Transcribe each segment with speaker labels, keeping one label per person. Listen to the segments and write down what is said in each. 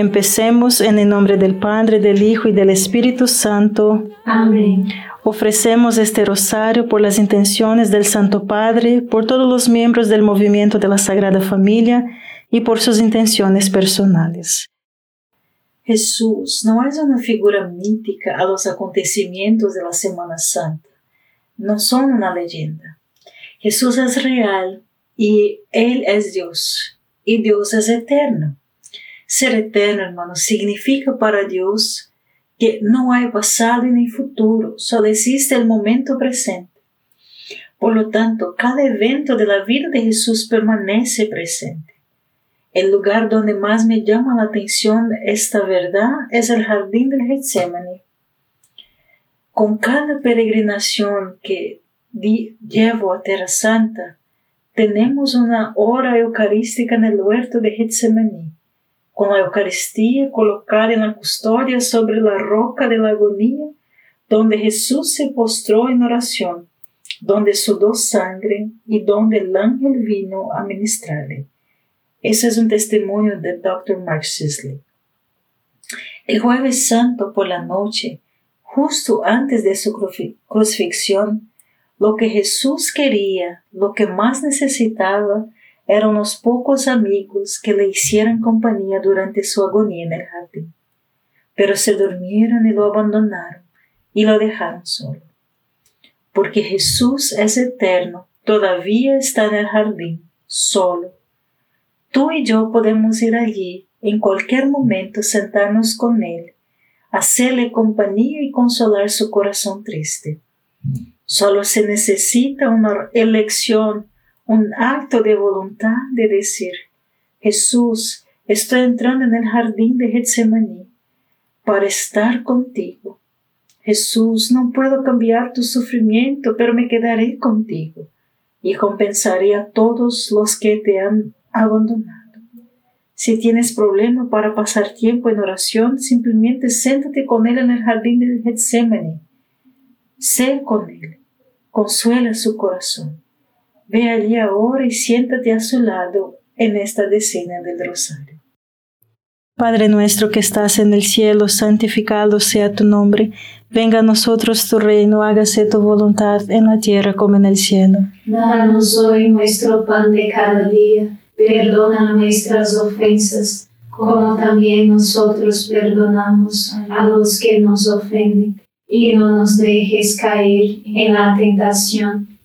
Speaker 1: Empecemos en el nombre del Padre, del Hijo y del Espíritu Santo.
Speaker 2: Amén.
Speaker 1: Ofrecemos este rosario por las intenciones del Santo Padre, por todos los miembros del movimiento de la Sagrada Familia y por sus intenciones personales. Jesús no es una figura mítica a los acontecimientos de la Semana Santa. No son una leyenda. Jesús es real y Él es Dios. Y Dios es eterno. Ser eterno, hermano, significa para Dios que no hay pasado ni futuro, solo existe el momento presente. Por lo tanto, cada evento de la vida de Jesús permanece presente. El lugar donde más me llama la atención esta verdad es el jardín del Getsemaní. Con cada peregrinación que llevo a Tierra Santa, tenemos una hora eucarística en el huerto de Getsemaní con la Eucaristía colocada en la custodia sobre la roca de la agonía, donde Jesús se postró en oración, donde sudó sangre y donde el ángel vino a ministrarle. Ese es un testimonio de Dr. Mark Sisley. El jueves santo por la noche, justo antes de su crucifixión, lo que Jesús quería, lo que más necesitaba, eran los pocos amigos que le hicieran compañía durante su agonía en el jardín, pero se durmieron y lo abandonaron y lo dejaron solo. Porque Jesús es eterno, todavía está en el jardín, solo. Tú y yo podemos ir allí en cualquier momento, sentarnos con Él, hacerle compañía y consolar su corazón triste. Solo se necesita una elección un acto de voluntad de decir, Jesús, estoy entrando en el jardín de Getsemaní para estar contigo. Jesús, no puedo cambiar tu sufrimiento, pero me quedaré contigo y compensaré a todos los que te han abandonado. Si tienes problema para pasar tiempo en oración, simplemente siéntate con Él en el jardín de Getsemaní. Sé con Él, consuela su corazón. Ve allí ahora y siéntate a su lado en esta decena del rosario. Padre nuestro que estás en el cielo, santificado sea tu nombre. Venga a nosotros tu reino, hágase tu voluntad en la tierra como en el cielo.
Speaker 2: Danos hoy nuestro pan de cada día. Perdona nuestras ofensas, como también nosotros perdonamos a los que nos ofenden. Y no nos dejes caer en la tentación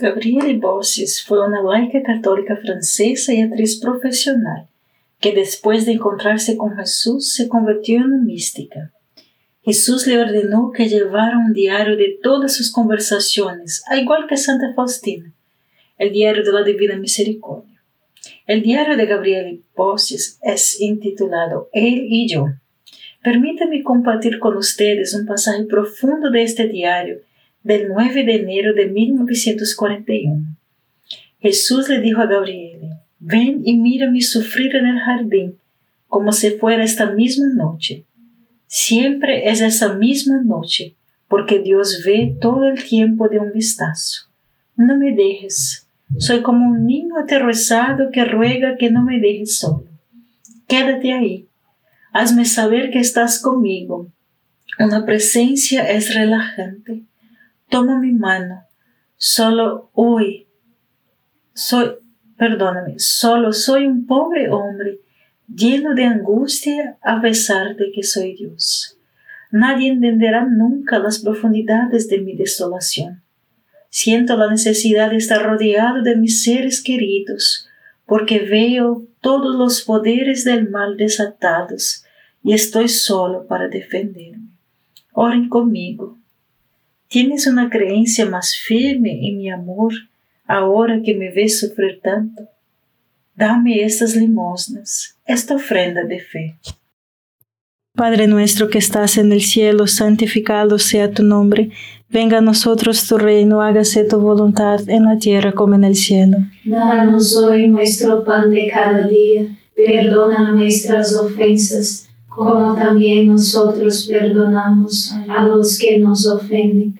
Speaker 1: Gabriele Bossis fue una laica católica francesa y actriz profesional que después de encontrarse con Jesús se convirtió en mística. Jesús le ordenó que llevara un diario de todas sus conversaciones, al igual que Santa Faustina, el diario de la Divina Misericordia. El diario de Gabriele Bossis es intitulado Él y yo. Permítame compartir con ustedes un pasaje profundo de este diario del 9 de enero de 1941. Jesús le dijo a Gabriele, ven y mírame sufrir en el jardín como si fuera esta misma noche. Siempre es esa misma noche, porque Dios ve todo el tiempo de un vistazo. No me dejes, soy como un niño aterrorizado que ruega que no me dejes solo. Quédate ahí, hazme saber que estás conmigo. Una presencia es relajante toma mi mano, solo hoy soy, perdóname, solo soy un pobre hombre lleno de angustia a pesar de que soy Dios. Nadie entenderá nunca las profundidades de mi desolación. Siento la necesidad de estar rodeado de mis seres queridos, porque veo todos los poderes del mal desatados y estoy solo para defenderme. Oren conmigo ¿Tienes una creencia más firme en mi amor ahora que me ves sufrir tanto? Dame estas limosnas, esta ofrenda de fe. Padre nuestro que estás en el cielo, santificado sea tu nombre. Venga a nosotros tu reino, hágase tu voluntad en la tierra como en el cielo.
Speaker 2: Danos hoy nuestro pan de cada día. Perdona nuestras ofensas, como también nosotros perdonamos a los que nos ofenden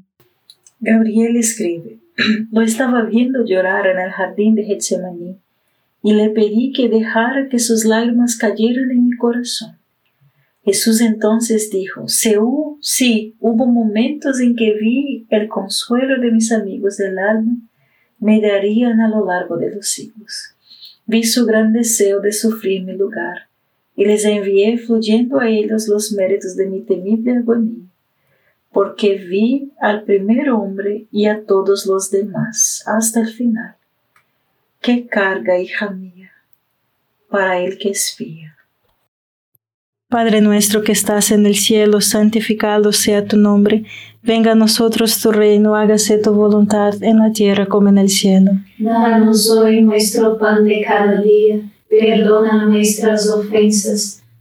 Speaker 3: Gabriel escribe, lo estaba viendo llorar en el jardín de Getsemaní y le pedí que dejara que sus lágrimas cayeran en mi corazón. Jesús entonces dijo, Seú, sí, hubo momentos en que vi el consuelo de mis amigos del alma me darían a lo largo de los siglos. Vi su gran deseo de sufrir mi lugar y les envié fluyendo a ellos los méritos de mi temible agonía, porque vi al primer hombre y a todos los demás hasta el final. Qué carga, hija mía, para el que espía.
Speaker 1: Padre nuestro que estás en el cielo, santificado sea tu nombre. Venga a nosotros tu reino, hágase tu voluntad en la tierra como en el cielo.
Speaker 2: Danos hoy nuestro pan de cada día, perdona nuestras ofensas,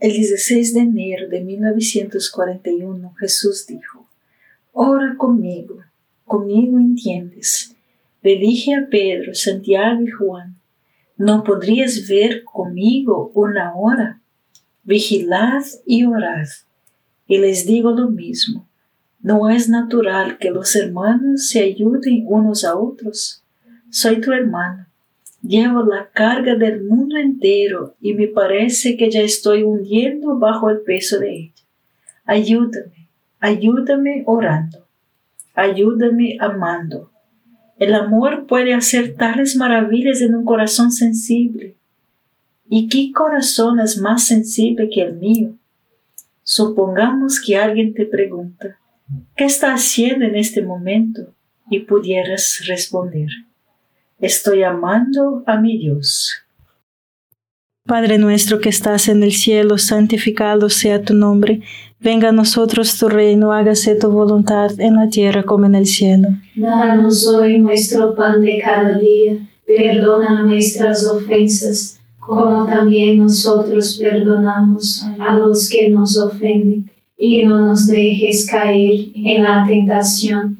Speaker 3: El 16 de enero de 1941 Jesús dijo, Ora conmigo, conmigo entiendes. Le dije a Pedro, Santiago y Juan, ¿no podrías ver conmigo una hora? Vigilad y orad. Y les digo lo mismo, no es natural que los hermanos se ayuden unos a otros. Soy tu hermano Llevo la carga del mundo entero y me parece que ya estoy hundiendo bajo el peso de ella. Ayúdame, ayúdame orando, ayúdame amando. El amor puede hacer tales maravillas en un corazón sensible. ¿Y qué corazón es más sensible que el mío? Supongamos que alguien te pregunta, ¿qué está haciendo en este momento? Y pudieras responder, estoy amando a mi Dios.
Speaker 1: Padre nuestro que estás en el cielo, santificado sea tu nombre. Venga a nosotros tu reino, hágase tu voluntad en la tierra como en el cielo.
Speaker 2: Danos hoy nuestro pan de cada día, perdona nuestras ofensas, como también nosotros perdonamos a los que nos ofenden, y no nos dejes caer en la tentación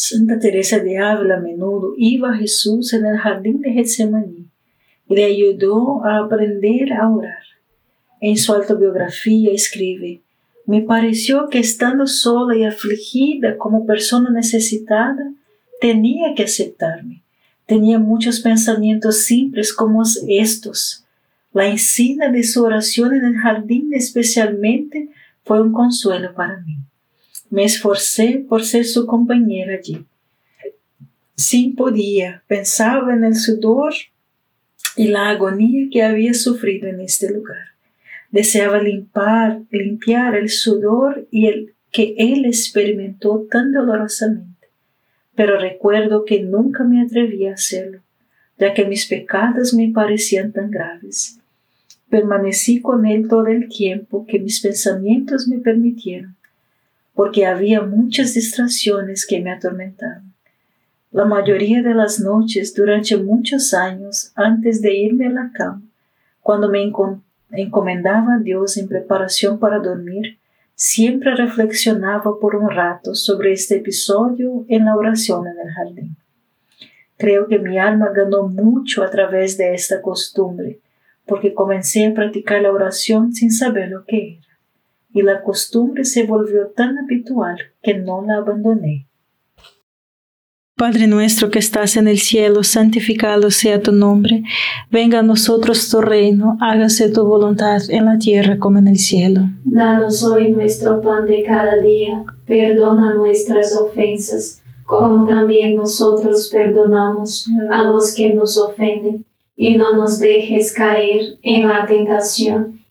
Speaker 3: Santa Teresa de Ávila a menudo iba a Jesús en el jardín de Getsemaní y le ayudó a aprender a orar. En su autobiografía escribe, me pareció que estando sola y afligida como persona necesitada, tenía que aceptarme. Tenía muchos pensamientos simples como estos. La encina de su oración en el jardín especialmente fue un consuelo para mí. Me esforcé por ser su compañera allí. Sin podía, pensaba en el sudor y la agonía que había sufrido en este lugar. Deseaba limpiar, limpiar el sudor y el que él experimentó tan dolorosamente. Pero recuerdo que nunca me atreví a hacerlo, ya que mis pecados me parecían tan graves. Permanecí con él todo el tiempo que mis pensamientos me permitieron porque había muchas distracciones que me atormentaban. La mayoría de las noches durante muchos años antes de irme a la cama, cuando me encomendaba a Dios en preparación para dormir, siempre reflexionaba por un rato sobre este episodio en la oración en el jardín. Creo que mi alma ganó mucho a través de esta costumbre, porque comencé a practicar la oración sin saber lo que era y la costumbre se volvió tan habitual que no la abandoné.
Speaker 1: Padre nuestro que estás en el cielo, santificado sea tu nombre, venga a nosotros tu reino, hágase tu voluntad en la tierra como en el cielo.
Speaker 2: Danos hoy nuestro pan de cada día, perdona nuestras ofensas, como también nosotros perdonamos a los que nos ofenden, y no nos dejes caer en la tentación